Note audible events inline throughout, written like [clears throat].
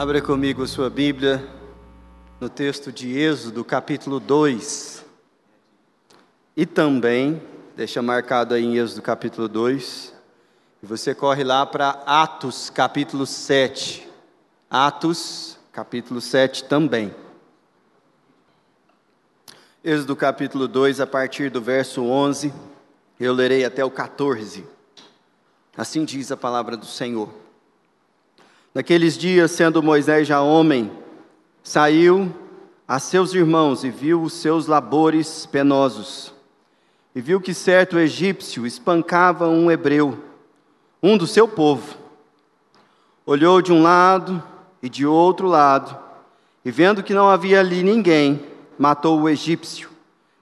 Abra comigo a sua Bíblia no texto de Êxodo, capítulo 2. E também, deixa marcado aí em Êxodo, capítulo 2. E você corre lá para Atos, capítulo 7. Atos, capítulo 7 também. Êxodo, capítulo 2, a partir do verso 11. Eu lerei até o 14. Assim diz a palavra do Senhor. Naqueles dias, sendo Moisés já homem, saiu a seus irmãos e viu os seus labores penosos. E viu que certo egípcio espancava um hebreu, um do seu povo. Olhou de um lado e de outro lado, e vendo que não havia ali ninguém, matou o egípcio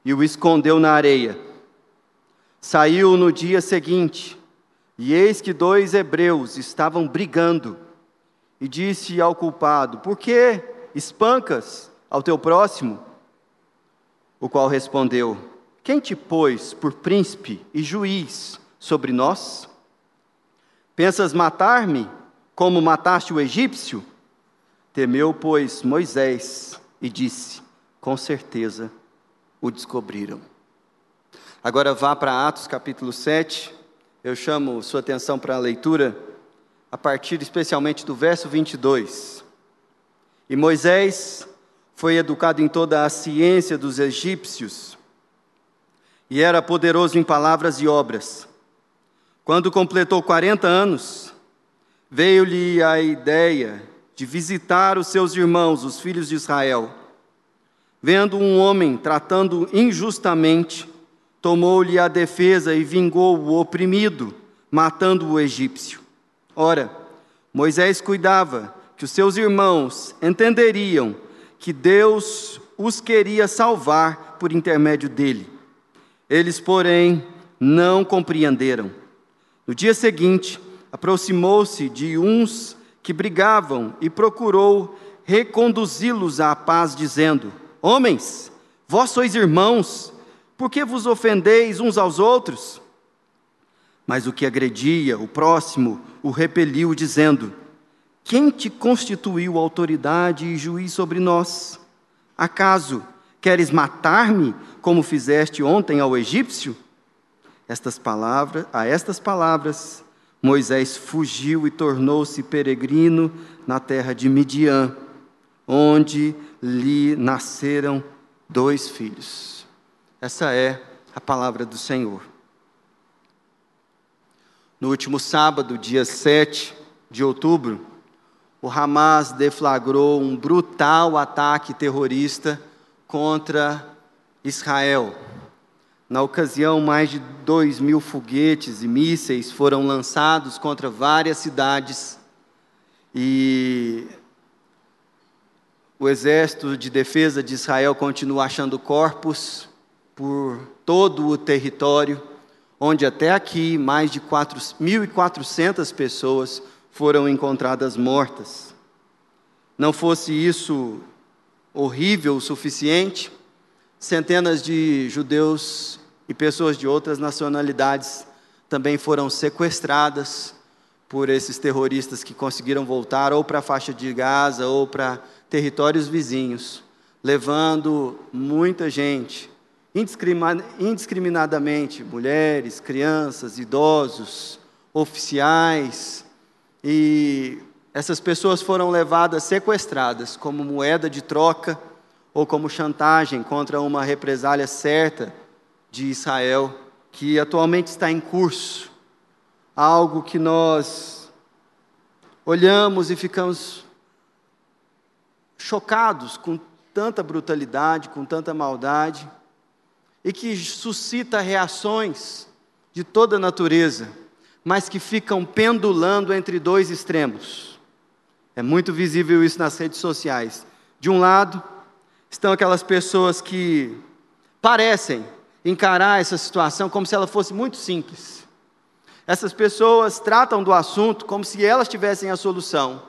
e o escondeu na areia. Saiu no dia seguinte, e eis que dois hebreus estavam brigando e disse ao culpado: Por que espancas ao teu próximo? O qual respondeu: Quem te pôs por príncipe e juiz sobre nós? Pensas matar-me como mataste o egípcio? Temeu, pois, Moisés e disse: Com certeza o descobriram. Agora vá para Atos capítulo 7. Eu chamo sua atenção para a leitura a partir especialmente do verso 22. E Moisés foi educado em toda a ciência dos egípcios e era poderoso em palavras e obras. Quando completou 40 anos, veio-lhe a ideia de visitar os seus irmãos, os filhos de Israel. Vendo um homem tratando injustamente, tomou-lhe a defesa e vingou o oprimido, matando o egípcio. Ora, Moisés cuidava que os seus irmãos entenderiam que Deus os queria salvar por intermédio dele. Eles, porém, não compreenderam. No dia seguinte, aproximou-se de uns que brigavam e procurou reconduzi-los à paz, dizendo: Homens, vós sois irmãos, por que vos ofendeis uns aos outros? Mas o que agredia o próximo o repeliu, dizendo: Quem te constituiu autoridade e juiz sobre nós? Acaso queres matar-me, como fizeste ontem ao egípcio? Estas palavras, a estas palavras, Moisés fugiu e tornou-se peregrino na terra de Midian, onde lhe nasceram dois filhos. Essa é a palavra do Senhor. No último sábado, dia 7 de outubro, o Hamas deflagrou um brutal ataque terrorista contra Israel. Na ocasião, mais de 2 mil foguetes e mísseis foram lançados contra várias cidades e o exército de defesa de Israel continua achando corpos por todo o território onde até aqui mais de 1.400 pessoas foram encontradas mortas. Não fosse isso horrível o suficiente, centenas de judeus e pessoas de outras nacionalidades também foram sequestradas por esses terroristas que conseguiram voltar ou para a faixa de Gaza ou para territórios vizinhos, levando muita gente indiscriminadamente mulheres, crianças, idosos, oficiais, e essas pessoas foram levadas sequestradas como moeda de troca ou como chantagem contra uma represália certa de Israel, que atualmente está em curso. Algo que nós olhamos e ficamos chocados com tanta brutalidade, com tanta maldade e que suscita reações de toda natureza, mas que ficam pendulando entre dois extremos. É muito visível isso nas redes sociais. De um lado, estão aquelas pessoas que parecem encarar essa situação como se ela fosse muito simples. Essas pessoas tratam do assunto como se elas tivessem a solução.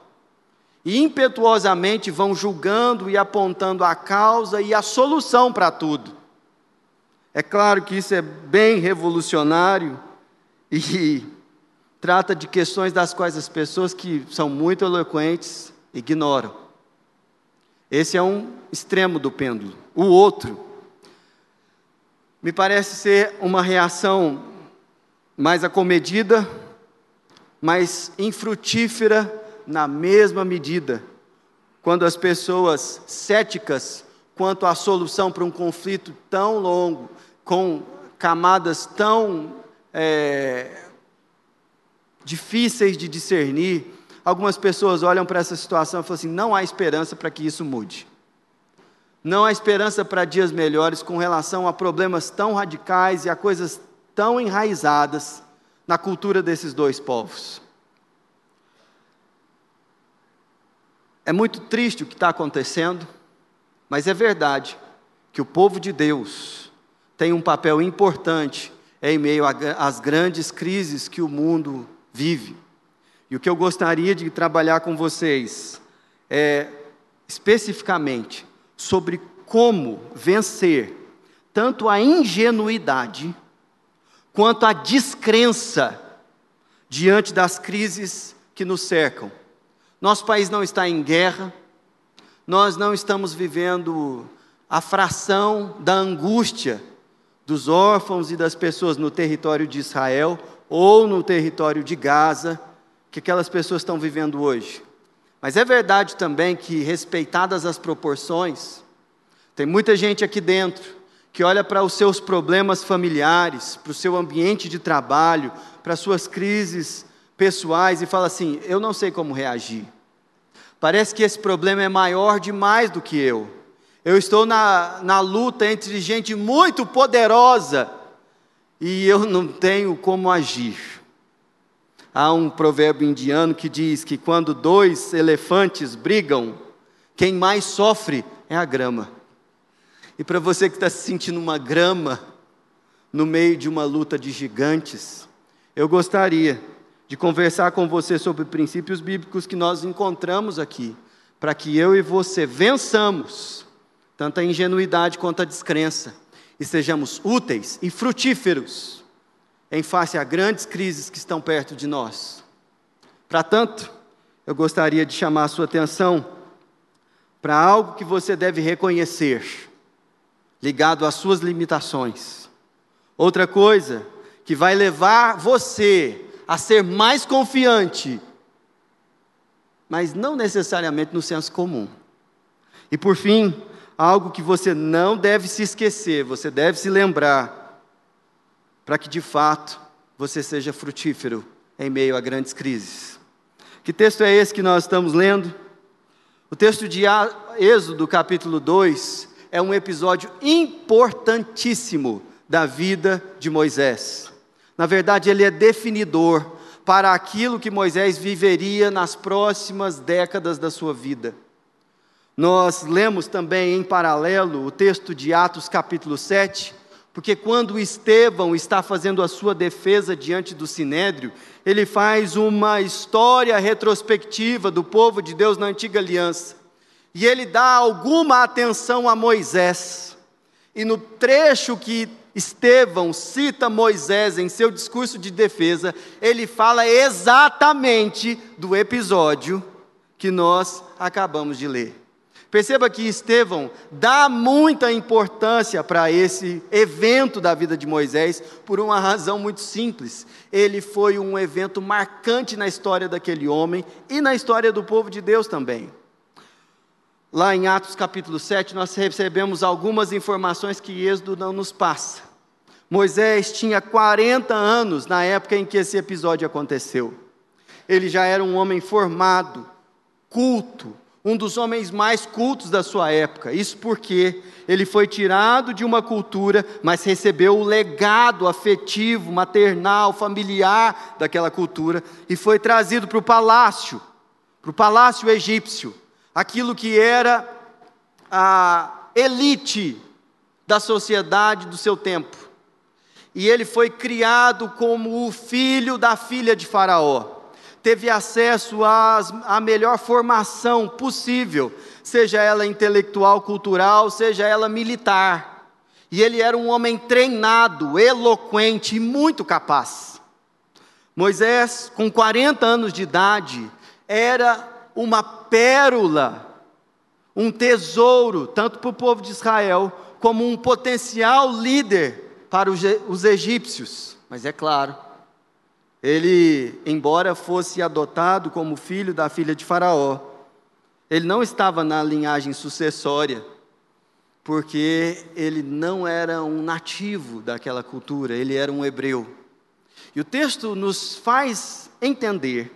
E impetuosamente vão julgando e apontando a causa e a solução para tudo. É claro que isso é bem revolucionário e [laughs] trata de questões das quais as pessoas que são muito eloquentes ignoram. Esse é um extremo do pêndulo. O outro me parece ser uma reação mais acomedida, mas infrutífera na mesma medida, quando as pessoas céticas quanto à solução para um conflito tão longo, com camadas tão é, difíceis de discernir, algumas pessoas olham para essa situação e falam assim: não há esperança para que isso mude. Não há esperança para dias melhores com relação a problemas tão radicais e a coisas tão enraizadas na cultura desses dois povos. É muito triste o que está acontecendo, mas é verdade que o povo de Deus tem um papel importante em meio às grandes crises que o mundo vive. E o que eu gostaria de trabalhar com vocês é especificamente sobre como vencer tanto a ingenuidade quanto a descrença diante das crises que nos cercam. Nosso país não está em guerra, nós não estamos vivendo a fração da angústia dos órfãos e das pessoas no território de Israel ou no território de Gaza, que aquelas pessoas estão vivendo hoje. Mas é verdade também que, respeitadas as proporções, tem muita gente aqui dentro que olha para os seus problemas familiares, para o seu ambiente de trabalho, para as suas crises pessoais e fala assim: eu não sei como reagir. Parece que esse problema é maior demais do que eu. Eu estou na, na luta entre gente muito poderosa e eu não tenho como agir. Há um provérbio indiano que diz que quando dois elefantes brigam, quem mais sofre é a grama. E para você que está se sentindo uma grama no meio de uma luta de gigantes, eu gostaria de conversar com você sobre princípios bíblicos que nós encontramos aqui, para que eu e você vençamos tanto a ingenuidade quanto a descrença e sejamos úteis e frutíferos em face a grandes crises que estão perto de nós. Para tanto, eu gostaria de chamar a sua atenção para algo que você deve reconhecer, ligado às suas limitações. Outra coisa que vai levar você a ser mais confiante, mas não necessariamente no senso comum. E por fim, algo que você não deve se esquecer, você deve se lembrar para que de fato você seja frutífero em meio a grandes crises. Que texto é esse que nós estamos lendo? O texto de Êxodo, capítulo 2, é um episódio importantíssimo da vida de Moisés. Na verdade, ele é definidor para aquilo que Moisés viveria nas próximas décadas da sua vida. Nós lemos também em paralelo o texto de Atos, capítulo 7, porque quando Estevão está fazendo a sua defesa diante do sinédrio, ele faz uma história retrospectiva do povo de Deus na antiga aliança. E ele dá alguma atenção a Moisés. E no trecho que Estevão cita Moisés em seu discurso de defesa, ele fala exatamente do episódio que nós acabamos de ler. Perceba que Estevão dá muita importância para esse evento da vida de Moisés por uma razão muito simples. Ele foi um evento marcante na história daquele homem e na história do povo de Deus também. Lá em Atos capítulo 7, nós recebemos algumas informações que Êxodo não nos passa. Moisés tinha 40 anos na época em que esse episódio aconteceu. Ele já era um homem formado, culto, um dos homens mais cultos da sua época. Isso porque ele foi tirado de uma cultura, mas recebeu o legado afetivo, maternal, familiar daquela cultura e foi trazido para o palácio, para o palácio egípcio, aquilo que era a elite da sociedade do seu tempo. E ele foi criado como o filho da filha de Faraó teve acesso à melhor formação possível, seja ela intelectual, cultural, seja ela militar. E ele era um homem treinado, eloquente e muito capaz. Moisés, com 40 anos de idade, era uma pérola, um tesouro, tanto para o povo de Israel, como um potencial líder para os egípcios. Mas é claro, ele, embora fosse adotado como filho da filha de Faraó, ele não estava na linhagem sucessória, porque ele não era um nativo daquela cultura, ele era um hebreu. E o texto nos faz entender,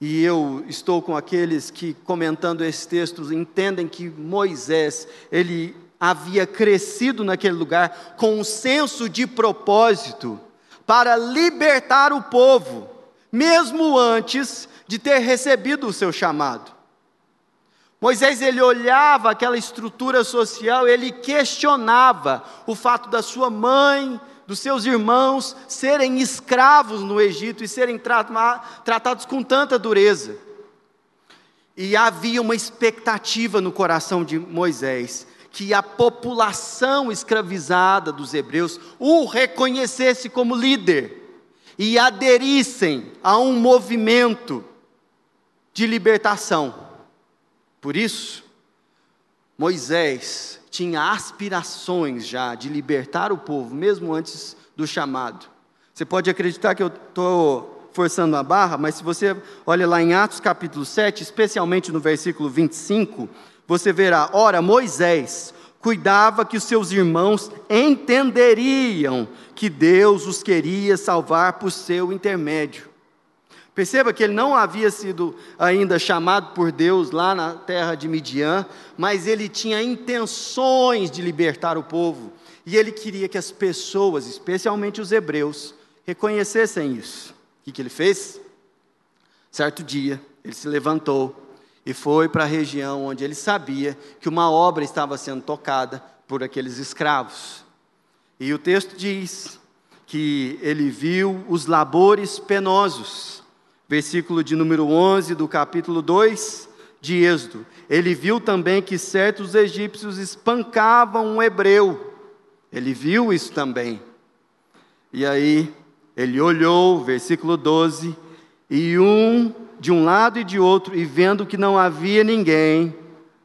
e eu estou com aqueles que, comentando esse texto, entendem que Moisés, ele havia crescido naquele lugar com um senso de propósito para libertar o povo, mesmo antes de ter recebido o seu chamado. Moisés ele olhava aquela estrutura social, ele questionava o fato da sua mãe, dos seus irmãos serem escravos no Egito e serem tratados com tanta dureza. E havia uma expectativa no coração de Moisés que a população escravizada dos hebreus o reconhecesse como líder e aderissem a um movimento de libertação. Por isso, Moisés tinha aspirações já de libertar o povo, mesmo antes do chamado. Você pode acreditar que eu estou forçando a barra, mas se você olha lá em Atos capítulo 7, especialmente no versículo 25, você verá: ora, Moisés cuidava que os seus irmãos entenderiam que Deus os queria salvar por seu intermédio. Perceba que ele não havia sido ainda chamado por Deus lá na terra de Midian, mas ele tinha intenções de libertar o povo. E ele queria que as pessoas, especialmente os hebreus, reconhecessem isso. O que, que ele fez? Certo dia, ele se levantou e foi para a região onde ele sabia que uma obra estava sendo tocada por aqueles escravos. E o texto diz que ele viu os labores penosos. Versículo de número 11 do capítulo 2 de Êxodo. Ele viu também que certos egípcios espancavam um hebreu. Ele viu isso também. E aí, ele olhou, versículo 12, e um de um lado e de outro, e vendo que não havia ninguém,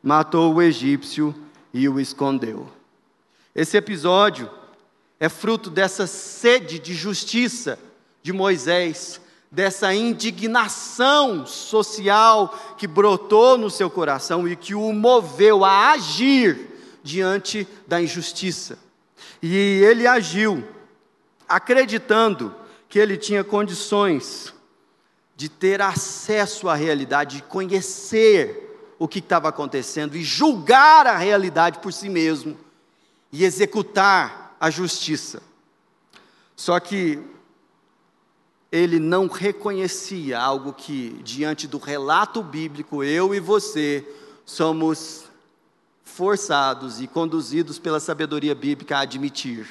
matou o egípcio e o escondeu. Esse episódio é fruto dessa sede de justiça de Moisés, dessa indignação social que brotou no seu coração e que o moveu a agir diante da injustiça. E ele agiu acreditando que ele tinha condições de ter acesso à realidade, de conhecer o que estava acontecendo e julgar a realidade por si mesmo e executar a justiça. Só que ele não reconhecia algo que, diante do relato bíblico, eu e você somos forçados e conduzidos pela sabedoria bíblica a admitir,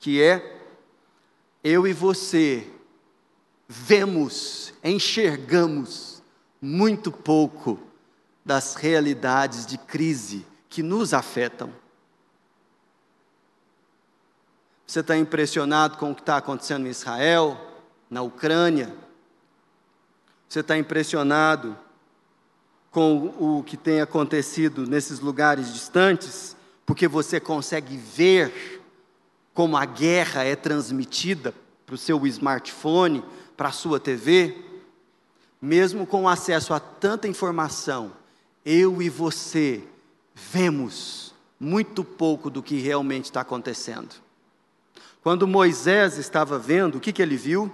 que é eu e você vemos, enxergamos muito pouco das realidades de crise que nos afetam. Você está impressionado com o que está acontecendo em Israel, na Ucrânia? Você está impressionado com o que tem acontecido nesses lugares distantes? Porque você consegue ver como a guerra é transmitida para o seu smartphone, para a sua TV, mesmo com acesso a tanta informação, eu e você vemos muito pouco do que realmente está acontecendo. Quando Moisés estava vendo, o que, que ele viu?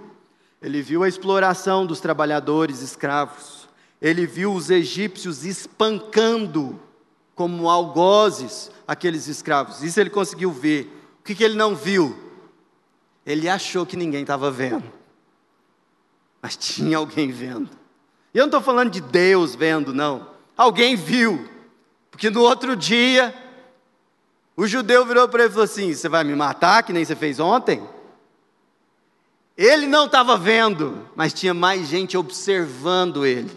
Ele viu a exploração dos trabalhadores escravos, ele viu os egípcios espancando como algozes aqueles escravos, isso ele conseguiu ver. O que, que ele não viu? Ele achou que ninguém estava vendo mas tinha alguém vendo. E eu não estou falando de Deus vendo, não. Alguém viu. Porque no outro dia, o judeu virou para ele e falou assim: Você vai me matar, que nem você fez ontem? Ele não estava vendo, mas tinha mais gente observando ele.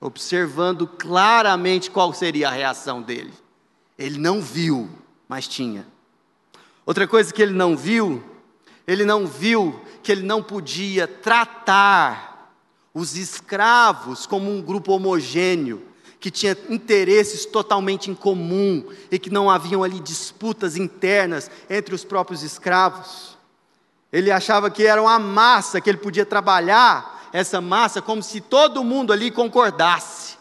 Observando claramente qual seria a reação dele. Ele não viu, mas tinha. Outra coisa que ele não viu, ele não viu que ele não podia tratar os escravos como um grupo homogêneo, que tinha interesses totalmente em comum e que não haviam ali disputas internas entre os próprios escravos. Ele achava que era uma massa, que ele podia trabalhar essa massa como se todo mundo ali concordasse.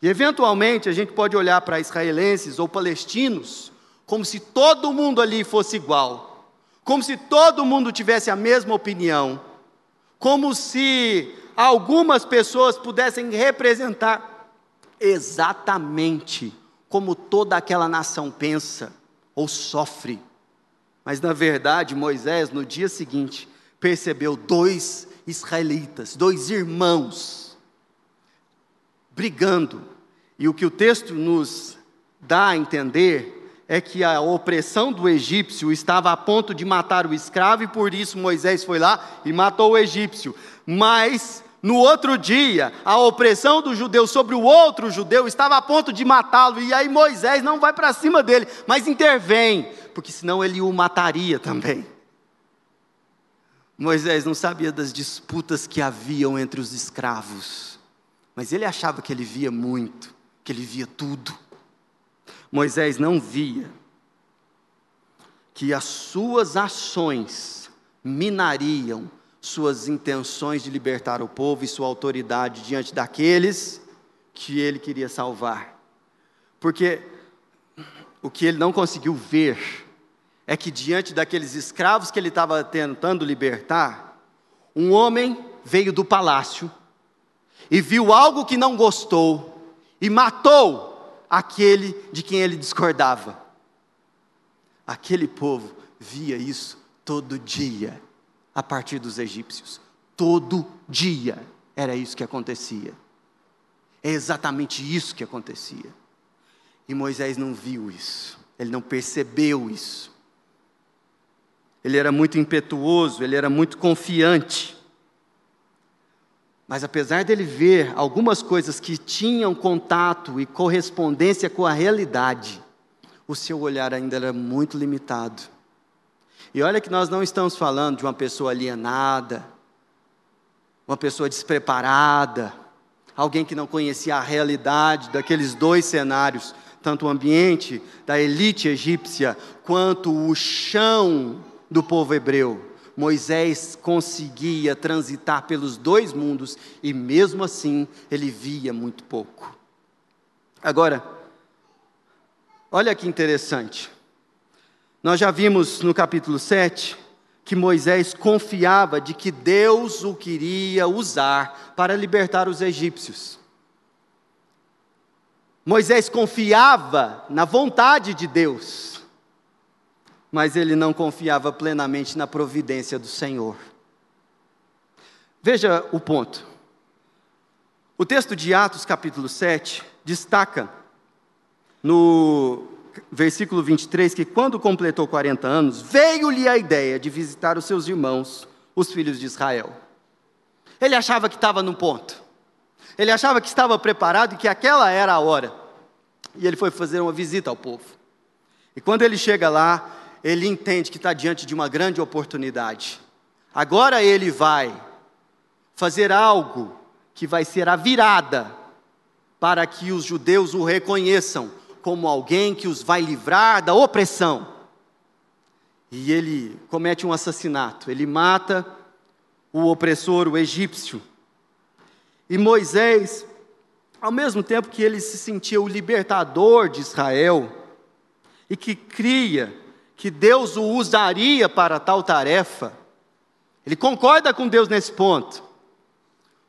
E eventualmente a gente pode olhar para israelenses ou palestinos como se todo mundo ali fosse igual, como se todo mundo tivesse a mesma opinião, como se algumas pessoas pudessem representar exatamente como toda aquela nação pensa ou sofre. Mas na verdade, Moisés, no dia seguinte, percebeu dois israelitas, dois irmãos, brigando. E o que o texto nos dá a entender é que a opressão do egípcio estava a ponto de matar o escravo, e por isso Moisés foi lá e matou o egípcio. Mas no outro dia, a opressão do judeu sobre o outro judeu estava a ponto de matá-lo, e aí Moisés não vai para cima dele, mas intervém, porque senão ele o mataria também. Moisés não sabia das disputas que haviam entre os escravos, mas ele achava que ele via muito, que ele via tudo. Moisés não via que as suas ações minariam suas intenções de libertar o povo e sua autoridade diante daqueles que ele queria salvar. Porque o que ele não conseguiu ver é que diante daqueles escravos que ele estava tentando libertar, um homem veio do palácio e viu algo que não gostou e matou aquele de quem ele discordava. Aquele povo via isso todo dia, a partir dos egípcios. Todo dia era isso que acontecia. É exatamente isso que acontecia. E Moisés não viu isso, ele não percebeu isso. Ele era muito impetuoso, ele era muito confiante. Mas apesar dele ver algumas coisas que tinham contato e correspondência com a realidade, o seu olhar ainda era muito limitado. E olha que nós não estamos falando de uma pessoa alienada, uma pessoa despreparada, alguém que não conhecia a realidade daqueles dois cenários, tanto o ambiente da elite egípcia, quanto o chão do povo hebreu. Moisés conseguia transitar pelos dois mundos e mesmo assim ele via muito pouco. Agora, olha que interessante. Nós já vimos no capítulo 7 que Moisés confiava de que Deus o queria usar para libertar os egípcios. Moisés confiava na vontade de Deus mas ele não confiava plenamente na providência do Senhor. Veja o ponto. O texto de Atos, capítulo 7, destaca no versículo 23 que quando completou 40 anos, veio-lhe a ideia de visitar os seus irmãos, os filhos de Israel. Ele achava que estava no ponto. Ele achava que estava preparado e que aquela era a hora. E ele foi fazer uma visita ao povo. E quando ele chega lá, ele entende que está diante de uma grande oportunidade. Agora ele vai fazer algo que vai ser a virada para que os judeus o reconheçam como alguém que os vai livrar da opressão. E ele comete um assassinato, ele mata o opressor, o egípcio. E Moisés, ao mesmo tempo que ele se sentia o libertador de Israel, e que cria que Deus o usaria para tal tarefa, ele concorda com Deus nesse ponto.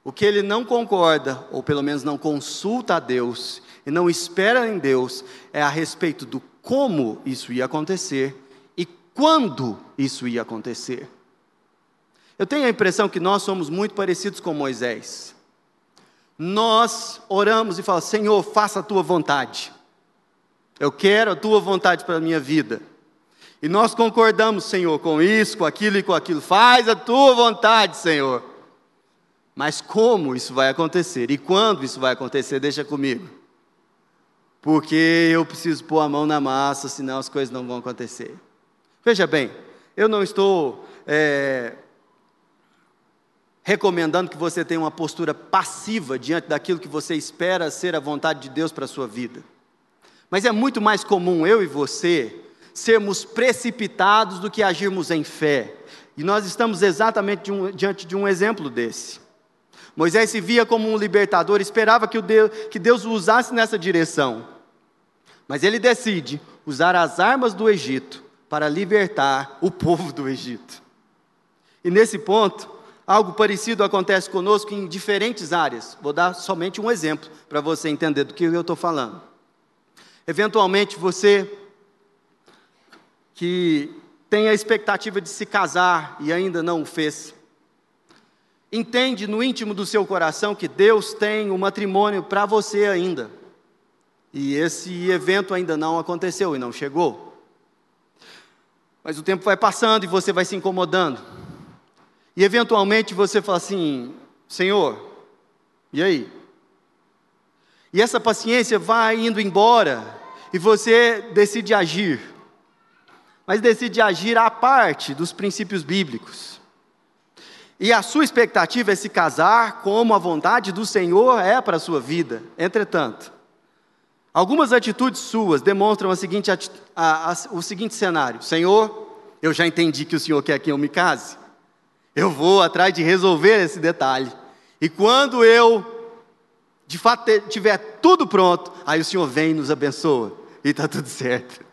O que ele não concorda, ou pelo menos não consulta a Deus, e não espera em Deus, é a respeito do como isso ia acontecer e quando isso ia acontecer. Eu tenho a impressão que nós somos muito parecidos com Moisés. Nós oramos e falamos: Senhor, faça a tua vontade. Eu quero a tua vontade para a minha vida. E nós concordamos, Senhor, com isso, com aquilo e com aquilo. Faz a tua vontade, Senhor. Mas como isso vai acontecer? E quando isso vai acontecer? Deixa comigo. Porque eu preciso pôr a mão na massa, senão as coisas não vão acontecer. Veja bem, eu não estou é, recomendando que você tenha uma postura passiva diante daquilo que você espera ser a vontade de Deus para a sua vida. Mas é muito mais comum eu e você sermos precipitados do que agirmos em fé. E nós estamos exatamente de um, diante de um exemplo desse. Moisés se via como um libertador, esperava que, Deus, que Deus o usasse nessa direção. Mas ele decide usar as armas do Egito para libertar o povo do Egito. E nesse ponto, algo parecido acontece conosco em diferentes áreas. Vou dar somente um exemplo para você entender do que eu estou falando. Eventualmente você que tem a expectativa de se casar e ainda não o fez, entende no íntimo do seu coração que Deus tem o um matrimônio para você ainda. E esse evento ainda não aconteceu e não chegou. Mas o tempo vai passando e você vai se incomodando. E eventualmente você fala assim: Senhor, e aí? E essa paciência vai indo embora e você decide agir. Mas decide agir à parte dos princípios bíblicos. E a sua expectativa é se casar como a vontade do Senhor é para a sua vida. Entretanto, algumas atitudes suas demonstram a seguinte, a, a, o seguinte cenário: Senhor, eu já entendi que o Senhor quer que eu me case. Eu vou atrás de resolver esse detalhe. E quando eu de fato tiver tudo pronto, aí o Senhor vem e nos abençoa e está tudo certo.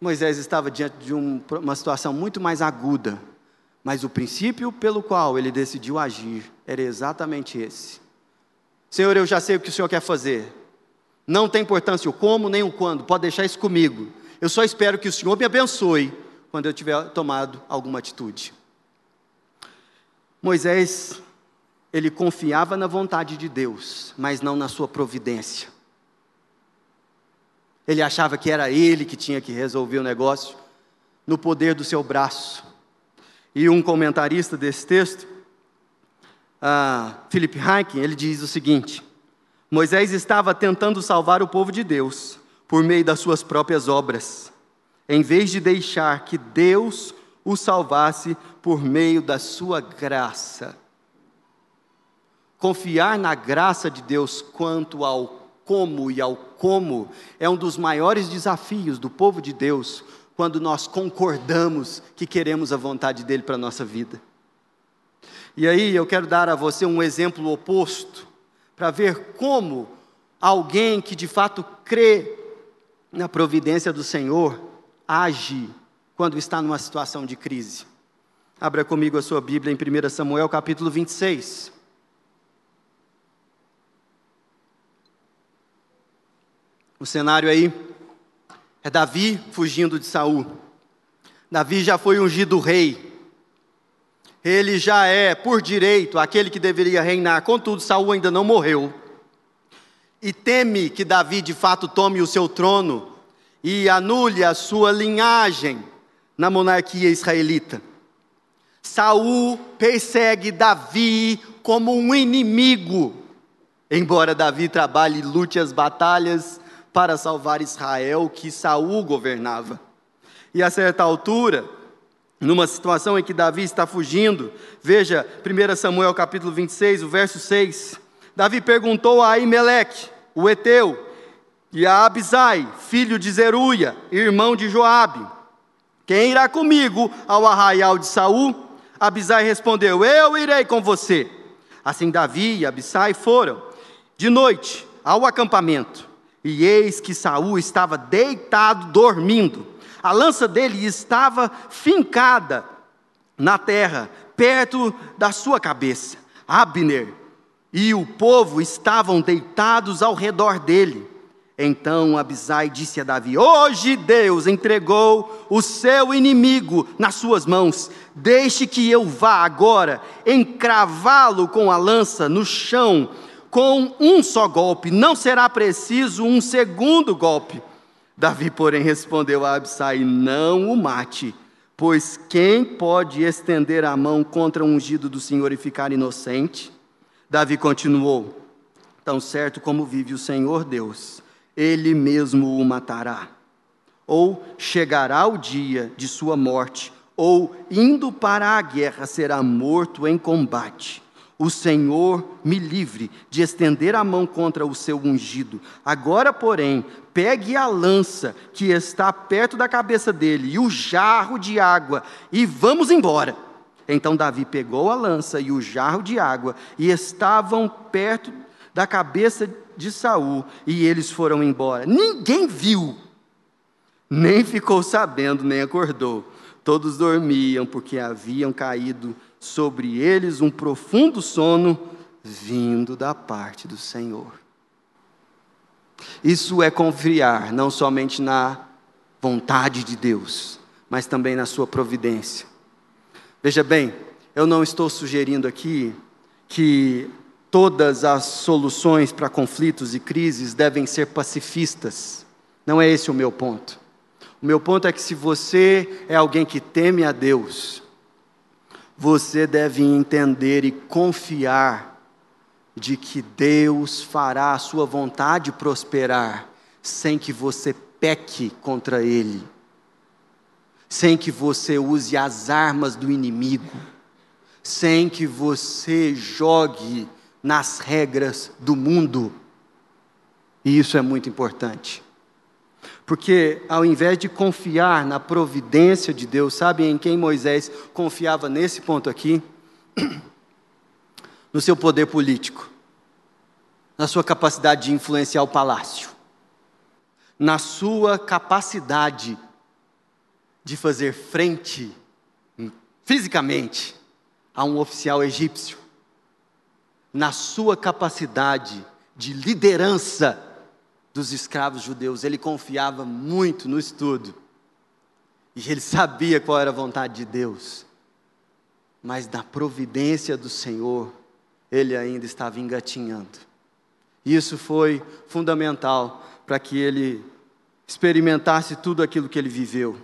Moisés estava diante de um, uma situação muito mais aguda, mas o princípio pelo qual ele decidiu agir era exatamente esse: Senhor, eu já sei o que o Senhor quer fazer, não tem importância o como nem o quando, pode deixar isso comigo, eu só espero que o Senhor me abençoe quando eu tiver tomado alguma atitude. Moisés ele confiava na vontade de Deus, mas não na sua providência. Ele achava que era ele que tinha que resolver o negócio, no poder do seu braço. E um comentarista desse texto, uh, Philip ele diz o seguinte: Moisés estava tentando salvar o povo de Deus por meio das suas próprias obras, em vez de deixar que Deus o salvasse por meio da sua graça. Confiar na graça de Deus quanto ao como e ao como é um dos maiores desafios do povo de Deus quando nós concordamos que queremos a vontade dele para a nossa vida. E aí eu quero dar a você um exemplo oposto, para ver como alguém que de fato crê na providência do Senhor age quando está numa situação de crise. Abra comigo a sua Bíblia em 1 Samuel capítulo 26. O cenário aí é Davi fugindo de Saul. Davi já foi ungido rei. Ele já é, por direito, aquele que deveria reinar. Contudo, Saul ainda não morreu. E teme que Davi de fato tome o seu trono e anule a sua linhagem na monarquia israelita. Saul persegue Davi como um inimigo, embora Davi trabalhe e lute as batalhas para salvar Israel que Saul governava. E a certa altura, numa situação em que Davi está fugindo, veja 1 Samuel capítulo 26, o verso 6. Davi perguntou a Aimeleque, o Eteu, e a Abisai, filho de Zeruia, irmão de Joabe: Quem irá comigo ao arraial de Saul? Abisai respondeu: Eu irei com você. Assim Davi e Abisai foram de noite ao acampamento. E eis que Saul estava deitado dormindo. A lança dele estava fincada na terra, perto da sua cabeça. Abner e o povo estavam deitados ao redor dele. Então Abisai disse a Davi: Hoje Deus entregou o seu inimigo nas suas mãos. Deixe que eu vá agora encravá-lo com a lança no chão com um só golpe, não será preciso um segundo golpe. Davi, porém, respondeu a Absai: Não o mate, pois quem pode estender a mão contra o ungido do Senhor e ficar inocente? Davi continuou: Tão certo como vive o Senhor Deus, ele mesmo o matará. Ou chegará o dia de sua morte, ou indo para a guerra será morto em combate. O Senhor me livre de estender a mão contra o seu ungido. Agora, porém, pegue a lança que está perto da cabeça dele e o jarro de água e vamos embora. Então Davi pegou a lança e o jarro de água e estavam perto da cabeça de Saul e eles foram embora. Ninguém viu, nem ficou sabendo, nem acordou. Todos dormiam porque haviam caído sobre eles um profundo sono vindo da parte do Senhor. Isso é confiar não somente na vontade de Deus, mas também na sua providência. Veja bem, eu não estou sugerindo aqui que todas as soluções para conflitos e crises devem ser pacifistas. Não é esse o meu ponto. O meu ponto é que se você é alguém que teme a Deus, você deve entender e confiar de que Deus fará a sua vontade prosperar, sem que você peque contra Ele, sem que você use as armas do inimigo, sem que você jogue nas regras do mundo. E isso é muito importante. Porque ao invés de confiar na providência de Deus, sabe em quem Moisés confiava nesse ponto aqui? [clears throat] No seu poder político, na sua capacidade de influenciar o palácio, na sua capacidade de fazer frente fisicamente a um oficial egípcio, na sua capacidade de liderança dos escravos judeus. Ele confiava muito no estudo. E ele sabia qual era a vontade de Deus. Mas na providência do Senhor, ele ainda estava engatinhando. Isso foi fundamental para que ele experimentasse tudo aquilo que ele viveu.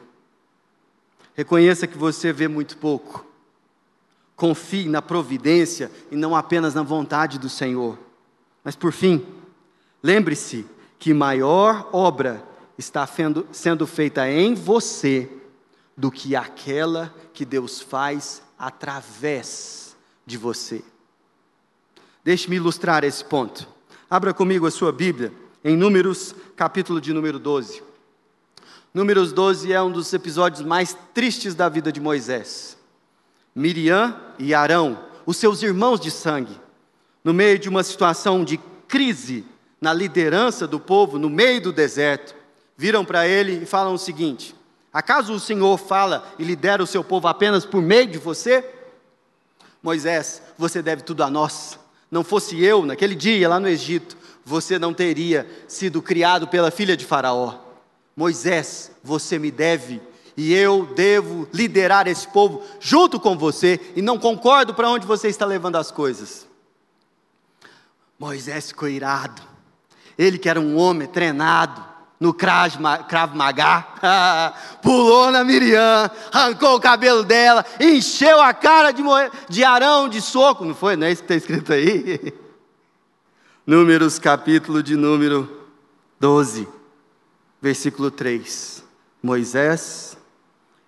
Reconheça que você vê muito pouco. Confie na providência e não apenas na vontade do Senhor. Mas por fim, lembre-se que maior obra está sendo feita em você do que aquela que Deus faz através de você. Deixe-me ilustrar esse ponto. Abra comigo a sua Bíblia em Números, capítulo de número 12. Números 12 é um dos episódios mais tristes da vida de Moisés. Miriam e Arão, os seus irmãos de sangue, no meio de uma situação de crise na liderança do povo no meio do deserto, viram para ele e falam o seguinte: Acaso o Senhor fala e lidera o seu povo apenas por meio de você? Moisés, você deve tudo a nós. Não fosse eu, naquele dia lá no Egito, você não teria sido criado pela filha de Faraó. Moisés, você me deve e eu devo liderar esse povo junto com você e não concordo para onde você está levando as coisas. Moisés ficou irado. Ele que era um homem treinado no Krav Maga, [laughs] pulou na Miriam, arrancou o cabelo dela, encheu a cara de, de arão de soco, não foi? Não é isso que está escrito aí? [laughs] Números, capítulo de número 12, versículo 3. Moisés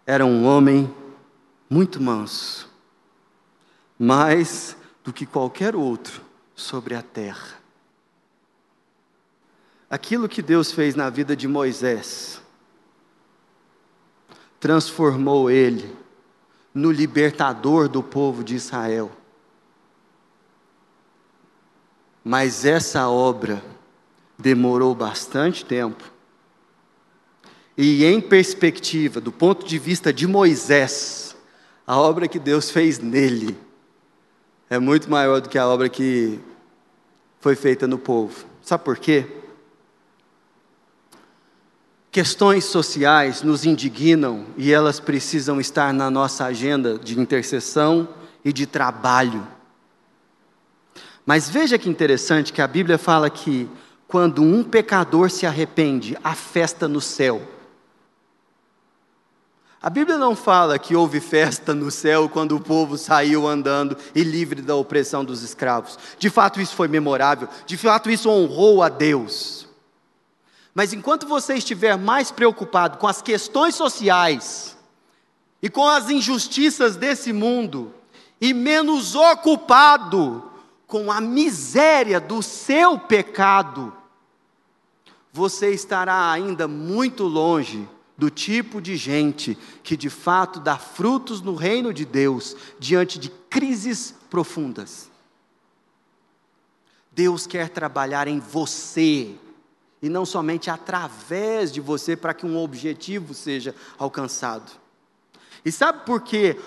era um homem muito manso, mais do que qualquer outro sobre a terra aquilo que Deus fez na vida de Moisés transformou ele no libertador do povo de Israel. Mas essa obra demorou bastante tempo. E em perspectiva, do ponto de vista de Moisés, a obra que Deus fez nele é muito maior do que a obra que foi feita no povo. Sabe por quê? Questões sociais nos indignam e elas precisam estar na nossa agenda de intercessão e de trabalho. Mas veja que interessante que a Bíblia fala que quando um pecador se arrepende, há festa no céu. A Bíblia não fala que houve festa no céu quando o povo saiu andando e livre da opressão dos escravos. De fato, isso foi memorável, de fato, isso honrou a Deus. Mas enquanto você estiver mais preocupado com as questões sociais e com as injustiças desse mundo, e menos ocupado com a miséria do seu pecado, você estará ainda muito longe do tipo de gente que de fato dá frutos no reino de Deus diante de crises profundas. Deus quer trabalhar em você e não somente através de você para que um objetivo seja alcançado. E sabe por que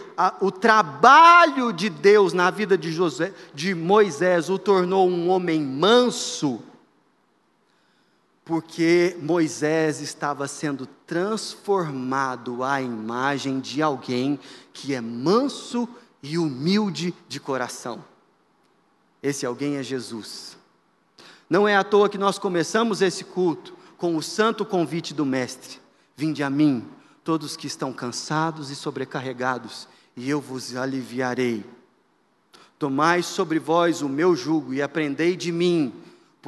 o trabalho de Deus na vida de, José, de Moisés o tornou um homem manso? porque Moisés estava sendo transformado à imagem de alguém que é manso e humilde de coração. Esse alguém é Jesus. Não é à toa que nós começamos esse culto com o santo convite do Mestre: Vinde a mim, todos que estão cansados e sobrecarregados, e eu vos aliviarei. Tomai sobre vós o meu jugo e aprendei de mim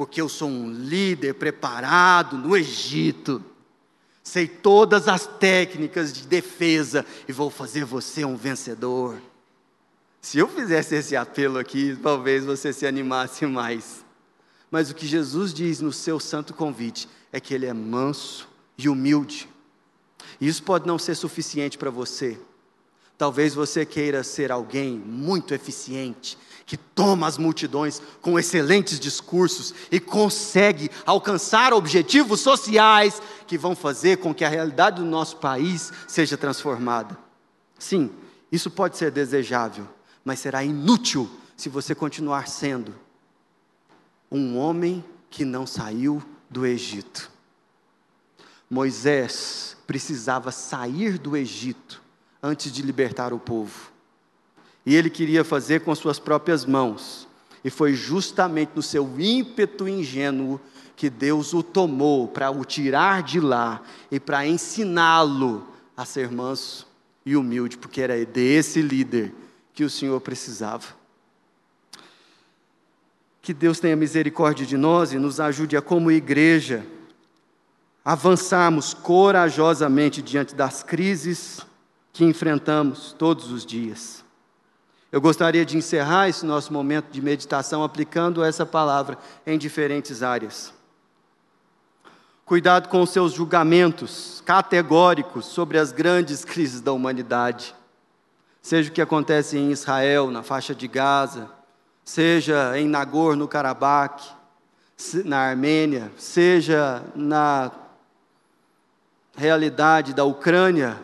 porque eu sou um líder preparado no Egito. Sei todas as técnicas de defesa e vou fazer você um vencedor. Se eu fizesse esse apelo aqui, talvez você se animasse mais. Mas o que Jesus diz no seu santo convite é que ele é manso e humilde. E isso pode não ser suficiente para você. Talvez você queira ser alguém muito eficiente, que toma as multidões com excelentes discursos e consegue alcançar objetivos sociais que vão fazer com que a realidade do nosso país seja transformada. Sim, isso pode ser desejável, mas será inútil se você continuar sendo um homem que não saiu do Egito. Moisés precisava sair do Egito antes de libertar o povo. E ele queria fazer com suas próprias mãos. E foi justamente no seu ímpeto ingênuo que Deus o tomou para o tirar de lá e para ensiná-lo a ser manso e humilde, porque era desse líder que o Senhor precisava. Que Deus tenha misericórdia de nós e nos ajude a, como igreja, avançarmos corajosamente diante das crises que enfrentamos todos os dias. Eu gostaria de encerrar esse nosso momento de meditação aplicando essa palavra em diferentes áreas. Cuidado com os seus julgamentos categóricos sobre as grandes crises da humanidade. Seja o que acontece em Israel, na faixa de Gaza, seja em Nagorno-Karabakh, na Armênia, seja na realidade da Ucrânia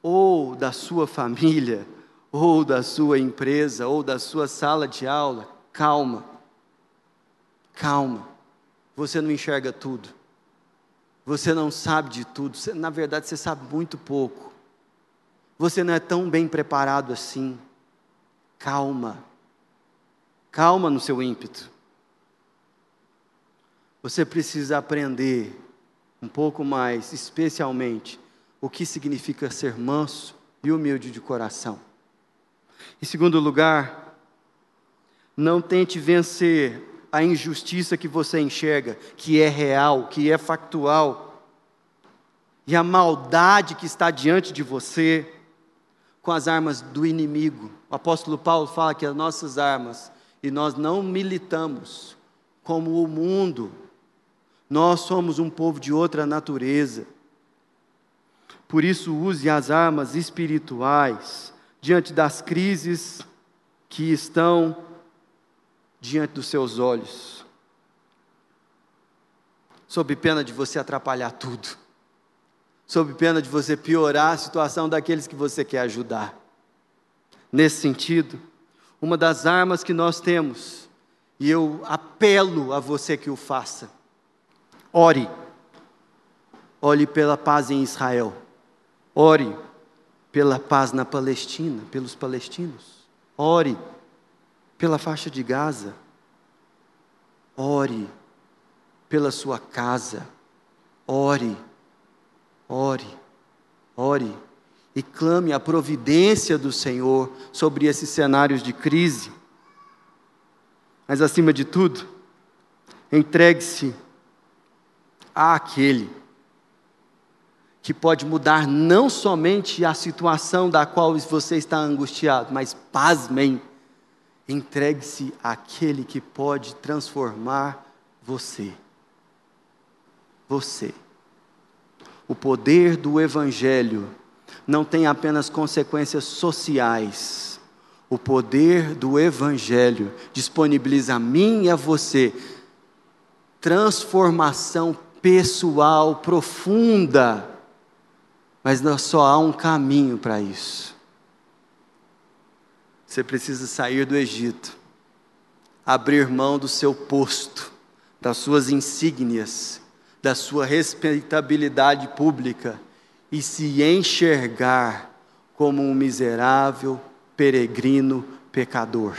ou da sua família [laughs] ou da sua empresa, ou da sua sala de aula, calma. Calma. Você não enxerga tudo. Você não sabe de tudo. Você, na verdade, você sabe muito pouco. Você não é tão bem preparado assim. Calma. Calma no seu ímpeto. Você precisa aprender um pouco mais, especialmente, o que significa ser manso e humilde de coração. Em segundo lugar, não tente vencer a injustiça que você enxerga, que é real, que é factual, e a maldade que está diante de você com as armas do inimigo. O apóstolo Paulo fala que as nossas armas, e nós não militamos como o mundo, nós somos um povo de outra natureza. Por isso, use as armas espirituais diante das crises que estão diante dos seus olhos, sob pena de você atrapalhar tudo, sob pena de você piorar a situação daqueles que você quer ajudar. Nesse sentido, uma das armas que nós temos, e eu apelo a você que o faça, ore. Ore pela paz em Israel. Ore pela paz na Palestina, pelos palestinos. Ore pela faixa de Gaza. Ore pela sua casa. Ore, ore, ore e clame a providência do Senhor sobre esses cenários de crise. Mas acima de tudo, entregue-se àquele que pode mudar não somente a situação da qual você está angustiado, mas pasmem, entregue-se àquele que pode transformar você. Você. O poder do Evangelho não tem apenas consequências sociais. O poder do Evangelho disponibiliza a mim e a você transformação pessoal profunda mas só há um caminho para isso. Você precisa sair do Egito, abrir mão do seu posto, das suas insígnias, da sua respeitabilidade pública e se enxergar como um miserável, peregrino, pecador.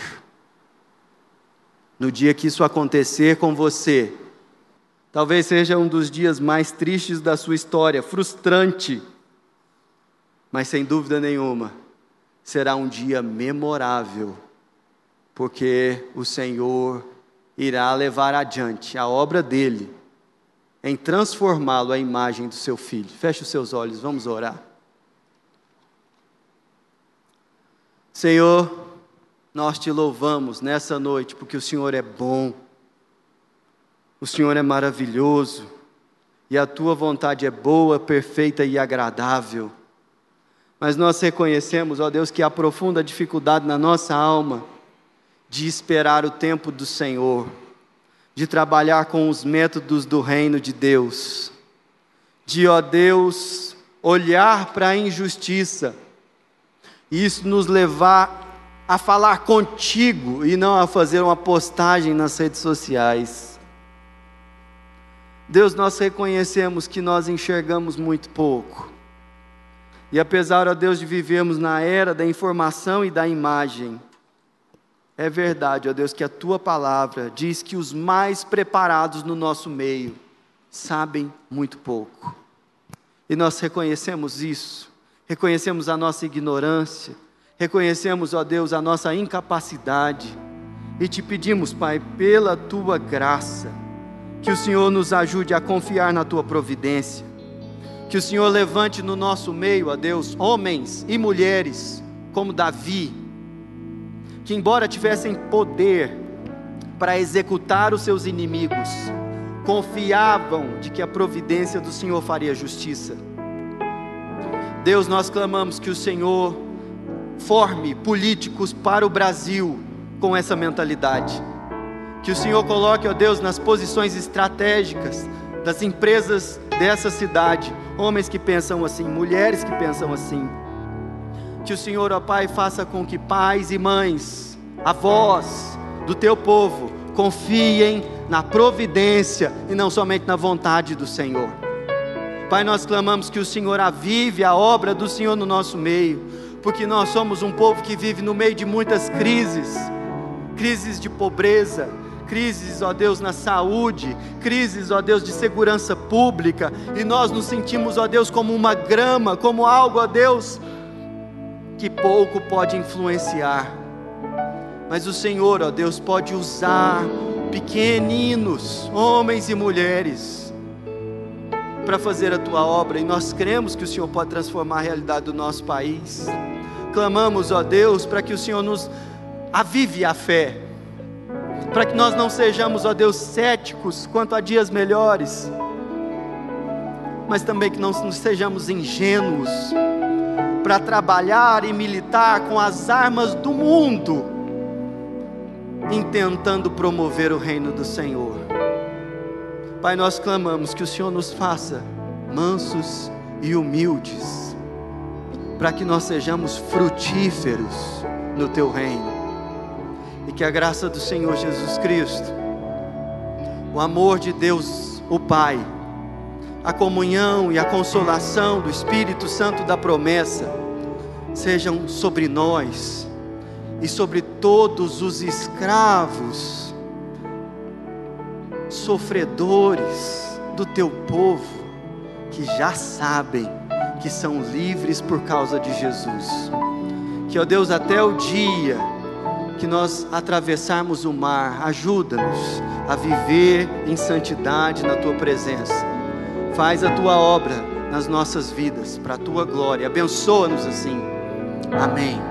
No dia que isso acontecer com você, talvez seja um dos dias mais tristes da sua história, frustrante mas sem dúvida nenhuma, será um dia memorável, porque o Senhor irá levar adiante a obra dele em transformá-lo à imagem do seu filho. Feche os seus olhos, vamos orar. Senhor, nós te louvamos nessa noite porque o Senhor é bom, o Senhor é maravilhoso e a tua vontade é boa, perfeita e agradável. Mas nós reconhecemos, ó Deus, que há profunda dificuldade na nossa alma de esperar o tempo do Senhor, de trabalhar com os métodos do reino de Deus, de, ó Deus, olhar para a injustiça, e isso nos levar a falar contigo e não a fazer uma postagem nas redes sociais. Deus, nós reconhecemos que nós enxergamos muito pouco. E apesar, ó Deus, de vivermos na era da informação e da imagem, é verdade, ó Deus, que a tua palavra diz que os mais preparados no nosso meio sabem muito pouco. E nós reconhecemos isso, reconhecemos a nossa ignorância, reconhecemos, ó Deus, a nossa incapacidade, e te pedimos, Pai, pela tua graça, que o Senhor nos ajude a confiar na tua providência que o Senhor levante no nosso meio, a Deus, homens e mulheres como Davi, que, embora tivessem poder para executar os seus inimigos, confiavam de que a providência do Senhor faria justiça. Deus, nós clamamos que o Senhor forme políticos para o Brasil com essa mentalidade. Que o Senhor coloque, ó Deus, nas posições estratégicas das empresas dessa cidade homens que pensam assim, mulheres que pensam assim. Que o Senhor, ó Pai, faça com que pais e mães, avós do teu povo, confiem na providência e não somente na vontade do Senhor. Pai, nós clamamos que o Senhor avive a obra do Senhor no nosso meio, porque nós somos um povo que vive no meio de muitas crises crises de pobreza, crises, ó Deus, na saúde, crises, ó Deus, de segurança pública, e nós nos sentimos, ó Deus, como uma grama, como algo, ó Deus, que pouco pode influenciar. Mas o Senhor, ó Deus, pode usar pequeninos, homens e mulheres, para fazer a tua obra, e nós cremos que o Senhor pode transformar a realidade do nosso país. Clamamos, ó Deus, para que o Senhor nos avive a fé para que nós não sejamos, ó Deus, céticos quanto a dias melhores, mas também que não sejamos ingênuos para trabalhar e militar com as armas do mundo, intentando promover o reino do Senhor. Pai, nós clamamos que o Senhor nos faça mansos e humildes, para que nós sejamos frutíferos no teu reino e que a graça do Senhor Jesus Cristo, o amor de Deus, o Pai, a comunhão e a consolação do Espírito Santo da promessa sejam sobre nós e sobre todos os escravos, sofredores do teu povo, que já sabem que são livres por causa de Jesus. Que, ó Deus, até o dia que nós atravessarmos o mar, ajuda-nos a viver em santidade na tua presença. Faz a tua obra nas nossas vidas, para a tua glória. Abençoa-nos assim. Amém.